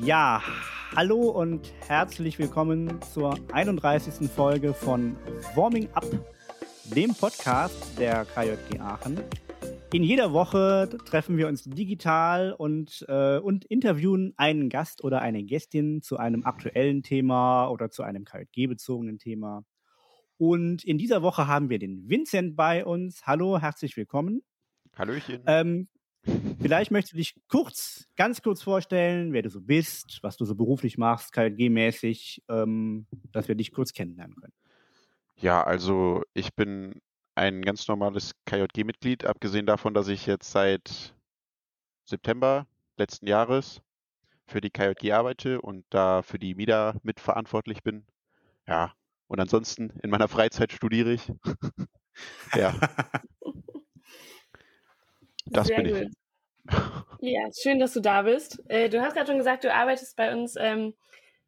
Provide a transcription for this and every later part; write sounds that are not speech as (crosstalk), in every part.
Ja, hallo und herzlich willkommen zur 31. Folge von Warming Up, dem Podcast der KJG Aachen. In jeder Woche treffen wir uns digital und, äh, und interviewen einen Gast oder eine Gästin zu einem aktuellen Thema oder zu einem KJG-bezogenen Thema. Und in dieser Woche haben wir den Vincent bei uns. Hallo, herzlich willkommen. Hallöchen. Ähm, vielleicht möchtest du dich kurz, ganz kurz vorstellen, wer du so bist, was du so beruflich machst, KJG-mäßig, ähm, dass wir dich kurz kennenlernen können. Ja, also ich bin ein ganz normales KJG-Mitglied, abgesehen davon, dass ich jetzt seit September letzten Jahres für die KJG arbeite und da für die MIDA mitverantwortlich bin. Ja, und ansonsten in meiner Freizeit studiere ich. (laughs) ja. (laughs) Das Sehr bin gut. ich. Ja, schön, dass du da bist. Äh, du hast gerade schon gesagt, du arbeitest bei uns ähm,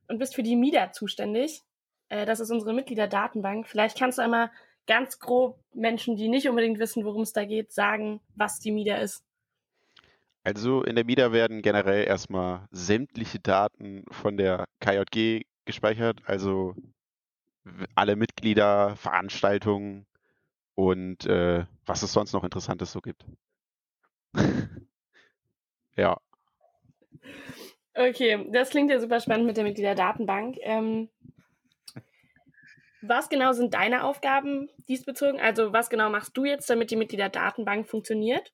und bist für die MIDA zuständig. Äh, das ist unsere Mitgliederdatenbank. Vielleicht kannst du einmal ganz grob Menschen, die nicht unbedingt wissen, worum es da geht, sagen, was die MIDA ist. Also in der MIDA werden generell erstmal sämtliche Daten von der KJG gespeichert, also alle Mitglieder, Veranstaltungen und äh, was es sonst noch Interessantes so gibt. (laughs) ja, Okay, das klingt ja super spannend mit der Mitgliederdatenbank. Ähm, was genau sind deine Aufgaben diesbezogen? Also was genau machst du jetzt, damit die Mitgliederdatenbank funktioniert?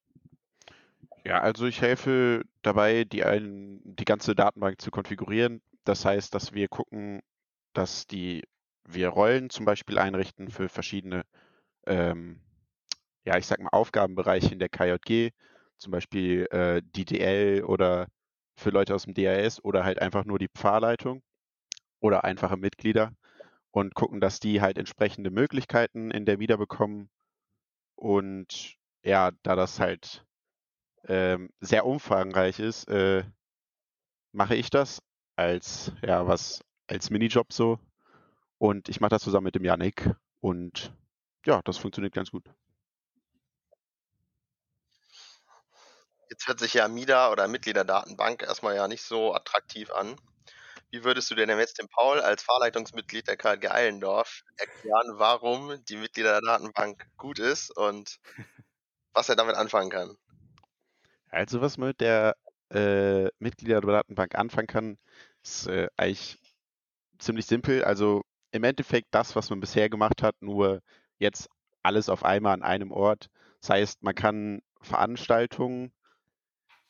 ja, also ich helfe dabei, die, ein, die ganze Datenbank zu konfigurieren. Das heißt, dass wir gucken, dass die wir Rollen zum Beispiel einrichten für verschiedene, ähm, ja, ich sag mal, Aufgabenbereiche in der KJG, zum Beispiel äh, DDL oder für Leute aus dem DAS oder halt einfach nur die Pfarrleitung oder einfache Mitglieder und gucken, dass die halt entsprechende Möglichkeiten in der Wieder bekommen. Und ja, da das halt ähm, sehr umfangreich ist, äh, mache ich das als, ja, was, als Minijob so. Und ich mache das zusammen mit dem Yannick. Und ja, das funktioniert ganz gut. Jetzt hört sich ja MIDA oder Mitgliederdatenbank erstmal ja nicht so attraktiv an. Wie würdest du denn jetzt dem Paul als Fahrleitungsmitglied der KG Eilendorf erklären, warum die Mitgliederdatenbank gut ist und was er damit anfangen kann? Also was man mit der äh, Mitgliederdatenbank anfangen kann, ist äh, eigentlich ziemlich simpel. Also im Endeffekt das, was man bisher gemacht hat, nur jetzt alles auf einmal an einem Ort. Das heißt, man kann Veranstaltungen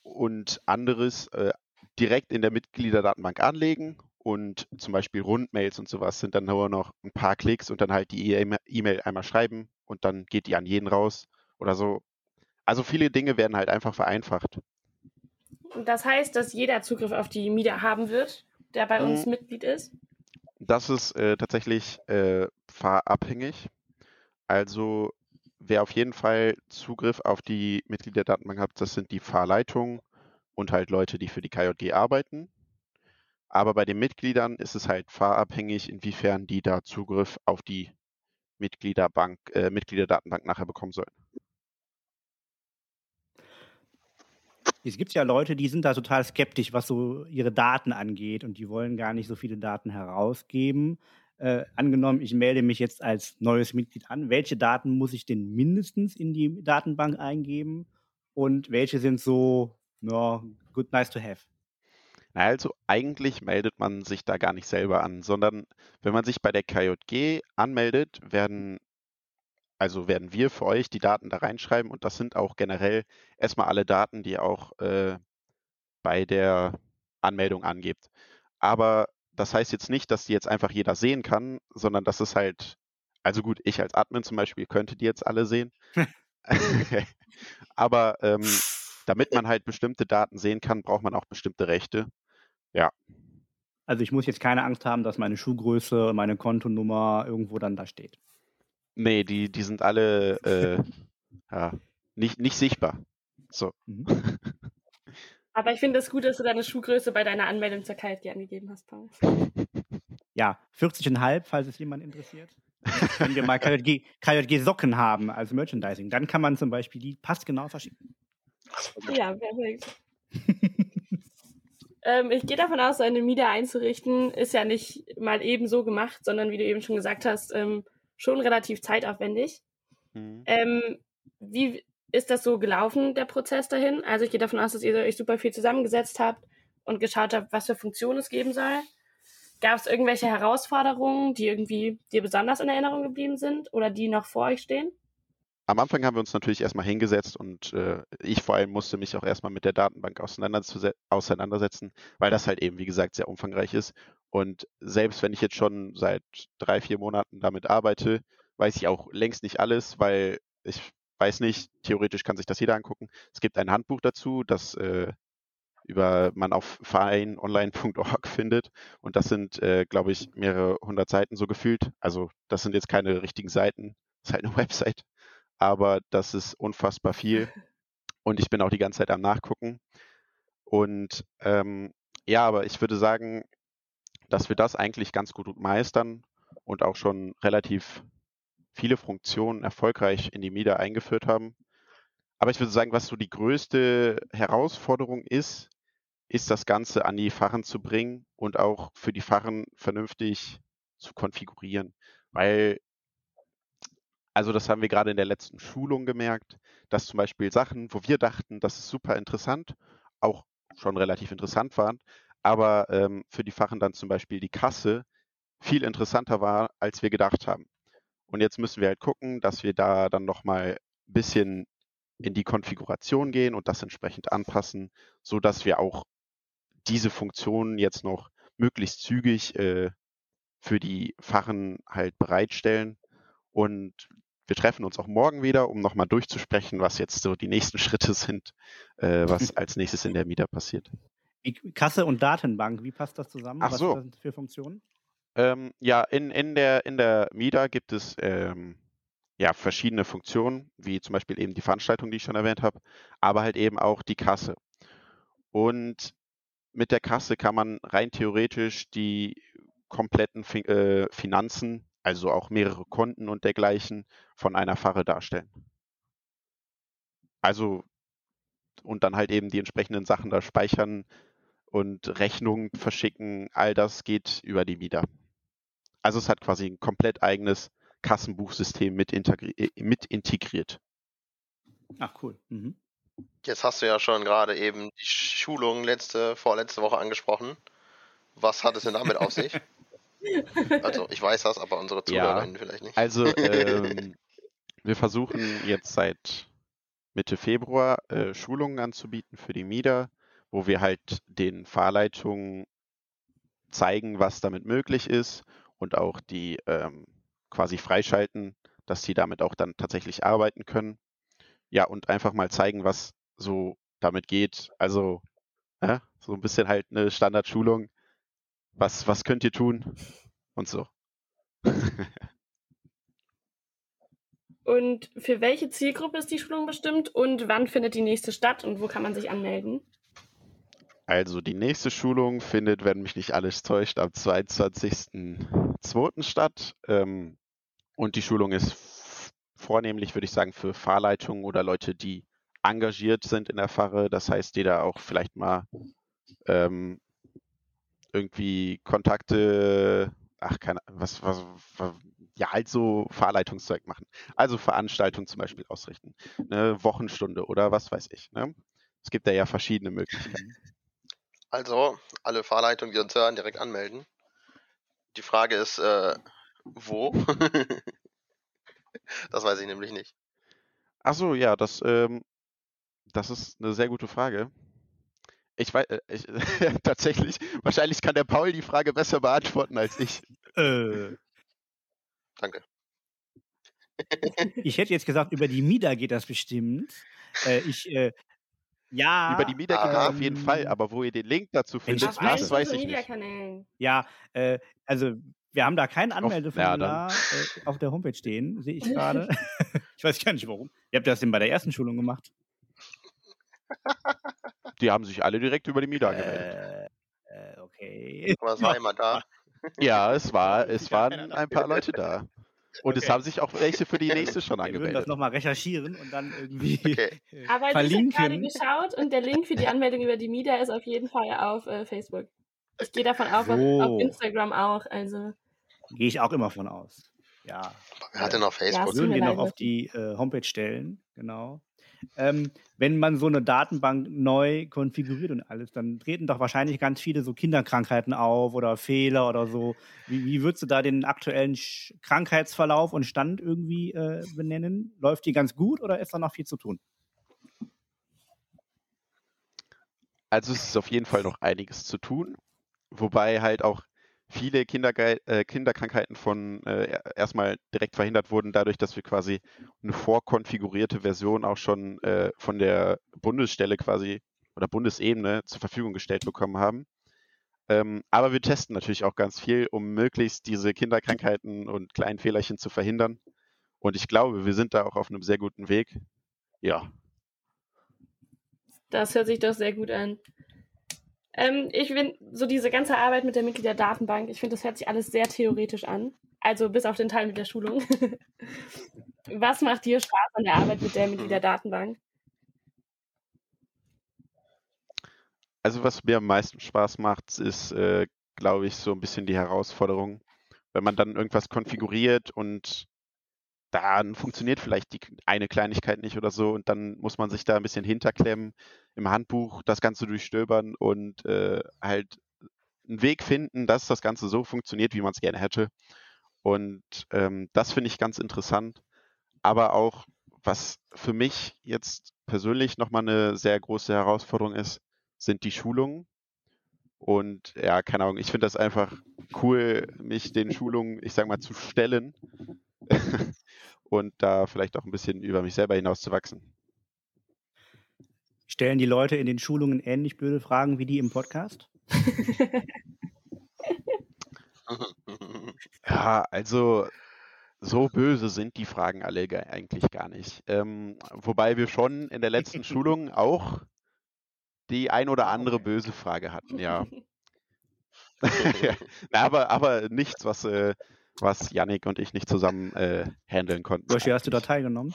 und anderes äh, direkt in der Mitgliederdatenbank anlegen und zum Beispiel Rundmails und sowas sind dann nur noch ein paar Klicks und dann halt die E-Mail einmal schreiben und dann geht die an jeden raus oder so. Also viele Dinge werden halt einfach vereinfacht. Das heißt, dass jeder Zugriff auf die MIDA haben wird, der bei uns Mhm. Mitglied ist. Das ist äh, tatsächlich äh, fahrabhängig. Also wer auf jeden Fall Zugriff auf die Mitgliederdatenbank hat, das sind die Fahrleitungen und halt Leute, die für die KJG arbeiten. Aber bei den Mitgliedern ist es halt fahrabhängig, inwiefern die da Zugriff auf die Mitgliederbank, äh, Mitgliederdatenbank nachher bekommen sollen. Es gibt ja Leute, die sind da total skeptisch, was so ihre Daten angeht und die wollen gar nicht so viele Daten herausgeben. Äh, angenommen, ich melde mich jetzt als neues Mitglied an. Welche Daten muss ich denn mindestens in die Datenbank eingeben und welche sind so, ja, good, nice to have? Also eigentlich meldet man sich da gar nicht selber an, sondern wenn man sich bei der KJG anmeldet, werden also werden wir für euch die Daten da reinschreiben und das sind auch generell erstmal alle Daten, die ihr auch äh, bei der Anmeldung angebt. Aber das heißt jetzt nicht, dass die jetzt einfach jeder sehen kann, sondern das ist halt, also gut, ich als Admin zum Beispiel könnte die jetzt alle sehen. (laughs) Aber ähm, damit man halt bestimmte Daten sehen kann, braucht man auch bestimmte Rechte. Ja, Also ich muss jetzt keine Angst haben, dass meine Schuhgröße, meine Kontonummer irgendwo dann da steht. nee, die, die sind alle äh, (laughs) ja, nicht, nicht sichtbar. So. Mhm. (laughs) Aber ich finde es gut, dass du deine Schuhgröße bei deiner Anmeldung zur KJG angegeben hast, Paul. (laughs) Ja, 40,5, falls es jemand interessiert. Wenn wir mal KJG, KJG Socken haben als Merchandising, dann kann man zum Beispiel die passgenau verschicken. Ja, perfekt. (laughs) Ähm, ich gehe davon aus, eine Miete einzurichten ist ja nicht mal eben so gemacht, sondern wie du eben schon gesagt hast, ähm, schon relativ zeitaufwendig. Mhm. Ähm, wie ist das so gelaufen, der Prozess dahin? Also ich gehe davon aus, dass ihr euch super viel zusammengesetzt habt und geschaut habt, was für Funktionen es geben soll. Gab es irgendwelche Herausforderungen, die irgendwie dir besonders in Erinnerung geblieben sind oder die noch vor euch stehen? Am Anfang haben wir uns natürlich erstmal hingesetzt und äh, ich vor allem musste mich auch erstmal mit der Datenbank auseinandersetzen, weil das halt eben, wie gesagt, sehr umfangreich ist. Und selbst wenn ich jetzt schon seit drei, vier Monaten damit arbeite, weiß ich auch längst nicht alles, weil ich weiß nicht, theoretisch kann sich das jeder angucken. Es gibt ein Handbuch dazu, das äh, über man auf vereinonline.org (laughs) findet. Und das sind, äh, glaube ich, mehrere hundert Seiten so gefühlt. Also das sind jetzt keine richtigen Seiten, (laughs) das ist halt eine Website. Aber das ist unfassbar viel. Und ich bin auch die ganze Zeit am Nachgucken. Und ähm, ja, aber ich würde sagen, dass wir das eigentlich ganz gut meistern und auch schon relativ viele Funktionen erfolgreich in die MIDA eingeführt haben. Aber ich würde sagen, was so die größte Herausforderung ist, ist das Ganze an die Fachen zu bringen und auch für die Fachen vernünftig zu konfigurieren. Weil, also das haben wir gerade in der letzten Schulung gemerkt, dass zum Beispiel Sachen, wo wir dachten, das ist super interessant, auch schon relativ interessant waren, aber ähm, für die Fachen dann zum Beispiel die Kasse viel interessanter war, als wir gedacht haben. Und jetzt müssen wir halt gucken, dass wir da dann nochmal ein bisschen in die Konfiguration gehen und das entsprechend anpassen, so dass wir auch diese Funktionen jetzt noch möglichst zügig äh, für die Fachen halt bereitstellen. Und wir treffen uns auch morgen wieder, um nochmal durchzusprechen, was jetzt so die nächsten (laughs) Schritte sind, äh, was (laughs) als nächstes in der MIDA passiert. Kasse und Datenbank, wie passt das zusammen? Ach so. Was sind das für Funktionen? Ähm, ja, in, in, der, in der MIDA gibt es ähm, ja, verschiedene Funktionen, wie zum Beispiel eben die Veranstaltung, die ich schon erwähnt habe, aber halt eben auch die Kasse. Und mit der Kasse kann man rein theoretisch die kompletten fin äh, Finanzen, also auch mehrere Konten und dergleichen, von einer Pfarre darstellen. Also und dann halt eben die entsprechenden Sachen da speichern und Rechnungen verschicken, all das geht über die MIDA. Also es hat quasi ein komplett eigenes Kassenbuchsystem mit, äh, mit integriert. Ach cool. Mhm. Jetzt hast du ja schon gerade eben die Schulung letzte, vorletzte Woche angesprochen. Was hat es denn damit auf sich? (laughs) Also ich weiß das, aber unsere Zuhörerinnen ja, vielleicht nicht. Also ähm, (laughs) wir versuchen jetzt seit Mitte Februar äh, Schulungen anzubieten für die MIDA, wo wir halt den Fahrleitungen zeigen, was damit möglich ist und auch die ähm, quasi freischalten, dass die damit auch dann tatsächlich arbeiten können. Ja, und einfach mal zeigen, was so damit geht. Also ja, so ein bisschen halt eine Standardschulung. Was, was könnt ihr tun? Und so. (laughs) und für welche Zielgruppe ist die Schulung bestimmt und wann findet die nächste statt und wo kann man sich anmelden? Also die nächste Schulung findet, wenn mich nicht alles täuscht, am 22.02. statt. Ähm, und die Schulung ist vornehmlich, würde ich sagen, für Fahrleitungen oder Leute, die engagiert sind in der Pfarre. Das heißt, die da auch vielleicht mal ähm, irgendwie Kontakte, ach, keine, was, was, was, ja, halt so Fahrleitungszeug machen. Also Veranstaltungen zum Beispiel ausrichten. Eine Wochenstunde oder was weiß ich. Ne? Es gibt da ja verschiedene Möglichkeiten. Also, alle Fahrleitungen, die uns hören, direkt anmelden. Die Frage ist, äh, wo? (laughs) das weiß ich nämlich nicht. Ach so, ja, das, ähm, das ist eine sehr gute Frage. Ich weiß, äh, ich, (laughs) tatsächlich, wahrscheinlich kann der Paul die Frage besser beantworten als ich. Äh. Danke. Ich hätte jetzt gesagt, über die MIDA geht das bestimmt. Äh, ich, äh, ja. Über die Media ähm, auf jeden Fall, aber wo ihr den Link dazu findet, das, das weiß ich nicht. Ja, äh, also wir haben da kein Anmeldeformular ja, äh, auf der Homepage stehen, sehe ich (laughs) gerade. ich weiß gar nicht warum. Ihr habt das denn bei der ersten Schulung gemacht? Die haben sich alle direkt über die Media gemeldet. Äh, äh, okay. Aber es war jemand da. (laughs) Ja, es war, es waren ein paar Leute da. Und es Okay. haben sich auch welche für die nächste schon Wir würden das angemeldet. nochmal recherchieren und dann irgendwie Okay. (laughs) Aber ich habe gerade geschaut und der Link für die Anmeldung über die Media ist auf jeden Fall auf äh, Facebook. Ich gehe davon aus, auf, So. auf Instagram auch. Also Gehe ich auch immer von aus. Ja. Hat denn noch Ja, Facebook? es tut Würden wir noch auf die äh, Homepage stellen, genau. Ähm, wenn man so eine Datenbank neu konfiguriert und alles, dann treten doch wahrscheinlich ganz viele so Kinderkrankheiten auf oder Fehler oder so. Wie, wie würdest du da den aktuellen Sch Krankheitsverlauf und Stand irgendwie äh, benennen? Läuft die ganz gut oder ist da noch viel zu tun? Also es ist auf jeden Fall noch einiges zu tun, wobei halt auch viele Kinderge äh, Kinderkrankheiten von äh, er- erstmal direkt verhindert wurden, dadurch, dass wir quasi eine vorkonfigurierte Version auch schon äh, von der Bundesstelle quasi oder Bundesebene zur Verfügung gestellt bekommen haben. Ähm, aber wir testen natürlich auch ganz viel, um möglichst diese Kinderkrankheiten und kleinen Fehlerchen zu verhindern. Und ich glaube, wir sind da auch auf einem sehr guten Weg. Ja, Das hört sich doch sehr gut an. Ähm, ich finde, so diese ganze Arbeit mit der Mitgliederdatenbank, ich finde, das hört sich alles sehr theoretisch an. Also bis auf den Teil mit der Schulung. (laughs) Was macht dir Spaß an der Arbeit mit der Mitgliederdatenbank? Also was mir am meisten Spaß macht, ist, äh, glaube ich, so ein bisschen die Herausforderung, wenn man dann irgendwas konfiguriert und dann funktioniert vielleicht die eine Kleinigkeit nicht oder so und dann muss man sich da ein bisschen hinterklemmen, im Handbuch das Ganze durchstöbern und äh, halt einen Weg finden, dass das Ganze so funktioniert, wie man es gerne hätte. Und ähm, das finde ich ganz interessant. Aber auch, was für mich jetzt persönlich nochmal eine sehr große Herausforderung ist, sind die Schulungen. Und ja, keine Ahnung, ich finde das einfach cool, mich den Schulungen, ich sag mal, zu stellen (laughs) und da vielleicht auch ein bisschen über mich selber hinaus zu wachsen. Stellen die Leute in den Schulungen ähnlich blöde Fragen wie die im Podcast? (laughs) Ja, also so böse sind die Fragen alle ge- eigentlich gar nicht. Ähm, wobei wir schon in der letzten Schulung auch die ein oder andere böse Frage hatten, ja. (laughs) Na, aber, aber nichts, was, äh, was Yannick und ich nicht zusammen äh, handeln konnten. Joshi, hast du da teilgenommen?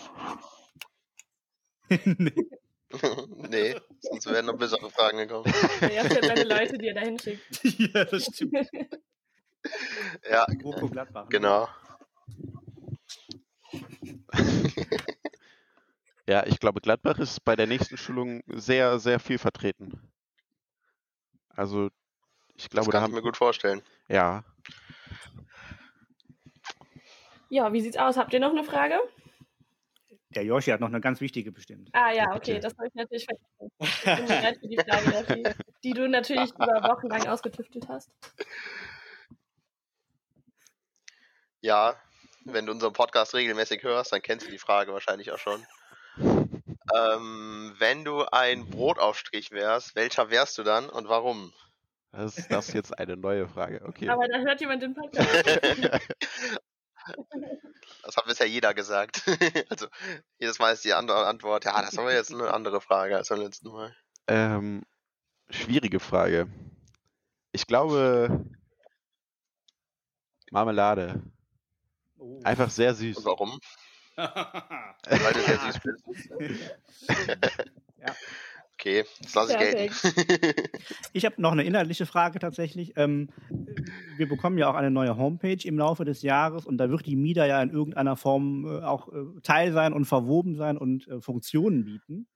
nee. (laughs) (laughs) nee, sonst wären noch bessere Fragen gekommen. Ihr habt ja seine (laughs) Leute, die er da hinschickt. ja, das stimmt. Ja, Groko Gladbach. ne? genau. Ja, ich glaube, Gladbach ist bei der nächsten Schulung sehr, sehr viel vertreten. Also, ich Das glaube, da kann ich haben, mir gut vorstellen. ja, Ja, wie sieht's aus? Habt ihr noch eine Frage? Der Joshi hat noch eine ganz wichtige bestimmt. Ah ja, Ja, okay, das habe ich natürlich vergessen. Ich bin bereit für die Frage, die du natürlich über Wochen lang ausgetüftelt hast. Ja, wenn du unseren Podcast regelmäßig hörst, dann kennst du die Frage wahrscheinlich auch schon. Ähm, wenn du ein Brotaufstrich wärst, welcher wärst du dann und warum? das ist das jetzt eine neue Frage. Okay. Aber da hört jemand den Podcast. (laughs) Jeder gesagt. (laughs) also jedes Mal ist die andere Antwort, ja, das war jetzt eine andere Frage als beim letzten Mal. Ähm, schwierige Frage. Ich glaube, Marmelade. Oh. Einfach sehr Und süß. warum? (laughs) Weil du sehr süß bist. (laughs) Ja. Okay, das lasse ich gelten. (laughs) Ich habe noch eine inhaltliche Frage tatsächlich. Ähm, wir bekommen ja auch eine neue Homepage im Laufe des Jahres und da wird die MIDA ja in irgendeiner Form äh, auch äh, Teil sein und verwoben sein und äh, Funktionen bieten.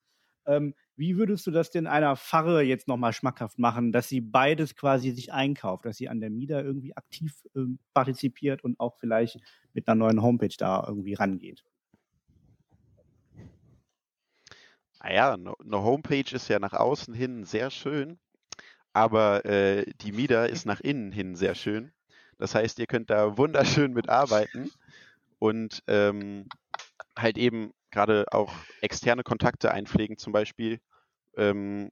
Ähm, wie würdest du das denn einer Pfarre jetzt nochmal schmackhaft machen, dass sie beides quasi sich einkauft, dass sie an der MIDA irgendwie aktiv ähm, partizipiert und auch vielleicht mit einer neuen Homepage da irgendwie rangeht? Naja, eine Homepage ist ja nach außen hin sehr schön, aber äh, die MIDA ist nach innen hin sehr schön. Das heißt, ihr könnt da wunderschön mitarbeiten und ähm, halt eben gerade auch externe Kontakte einpflegen, zum Beispiel, ähm,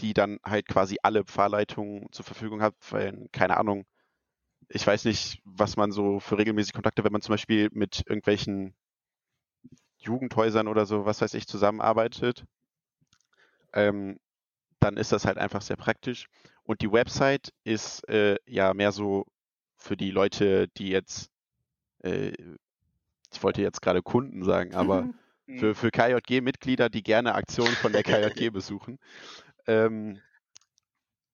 die dann halt quasi alle Pfarrleitungen zur Verfügung hat, weil, keine Ahnung, ich weiß nicht, was man so für regelmäßige Kontakte, wenn man zum Beispiel mit irgendwelchen Jugendhäusern oder so, was weiß ich, zusammenarbeitet, ähm, dann ist das halt einfach sehr praktisch. Und die Website ist äh, ja mehr so für die Leute, die jetzt äh, ich wollte jetzt gerade Kunden sagen, aber (laughs) für, für KJG-Mitglieder, die gerne Aktionen von der KJG (laughs) besuchen. Ähm,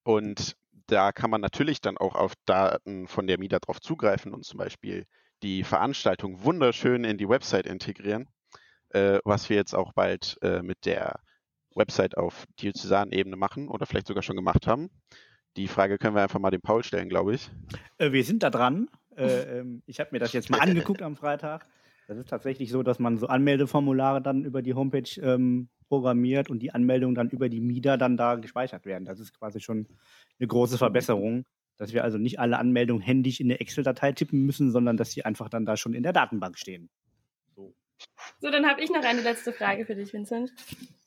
und da kann man natürlich dann auch auf Daten von der MIDA drauf zugreifen und zum Beispiel die Veranstaltung wunderschön in die Website integrieren, äh, was wir jetzt auch bald äh, mit der Website auf Diözesanebene machen oder vielleicht sogar schon gemacht haben. Die Frage können wir einfach mal dem Paul stellen, glaube ich. Äh, wir sind da dran. Äh, (laughs) ähm, ich habe mir das jetzt mal angeguckt am Freitag. Das ist tatsächlich so, dass man so Anmeldeformulare dann über die Homepage ähm, programmiert und die Anmeldungen dann über die MIDA dann da gespeichert werden. Das ist quasi schon eine große Verbesserung, dass wir also nicht alle Anmeldungen händisch in eine Excel-Datei tippen müssen, sondern dass sie einfach dann da schon in der Datenbank stehen. So, dann habe ich noch eine letzte Frage für dich, Vincent.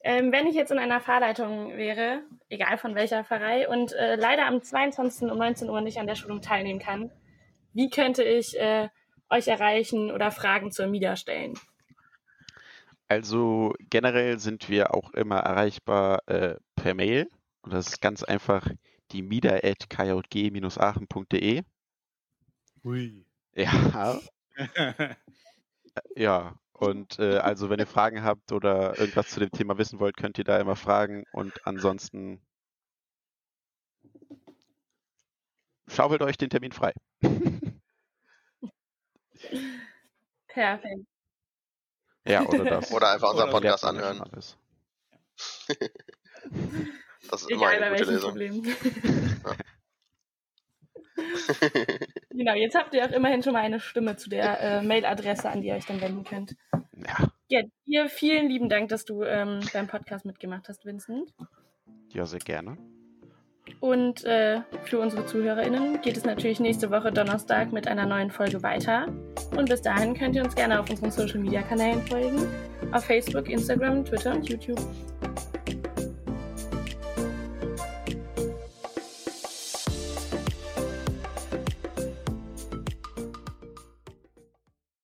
Ähm, wenn ich jetzt in einer Fahrleitung wäre, egal von welcher Pfarrei, und äh, leider am 22. um 19 Uhr nicht an der Schulung teilnehmen kann, wie könnte ich äh, euch erreichen oder Fragen zur MIDA stellen? Also generell sind wir auch immer erreichbar äh, per Mail. Und das ist ganz einfach die mida.kjg-aachen.de. Hui. Ja. (laughs) ja. Und äh, also wenn ihr Fragen habt oder irgendwas zu dem Thema wissen wollt, könnt ihr da immer fragen. Und ansonsten schaufelt euch den Termin frei. Perfekt. Ja, oder das. Oder einfach unseren Oder Podcast anhören. alles. (laughs) Das ist immer Egal bei eine gute. Problem. (laughs) genau, jetzt habt ihr auch immerhin schon mal eine Stimme zu der äh, Mailadresse, an die ihr euch dann wenden könnt. Ja, Ja, dir vielen lieben Dank, dass du ähm, beim Podcast mitgemacht hast, Vincent. ja, sehr gerne. Und äh, für unsere ZuhörerInnen geht es natürlich nächste Woche Donnerstag mit einer neuen Folge weiter. Und bis dahin könnt ihr uns gerne auf unseren Social Media Kanälen folgen. Auf Facebook, Instagram, Twitter und YouTube.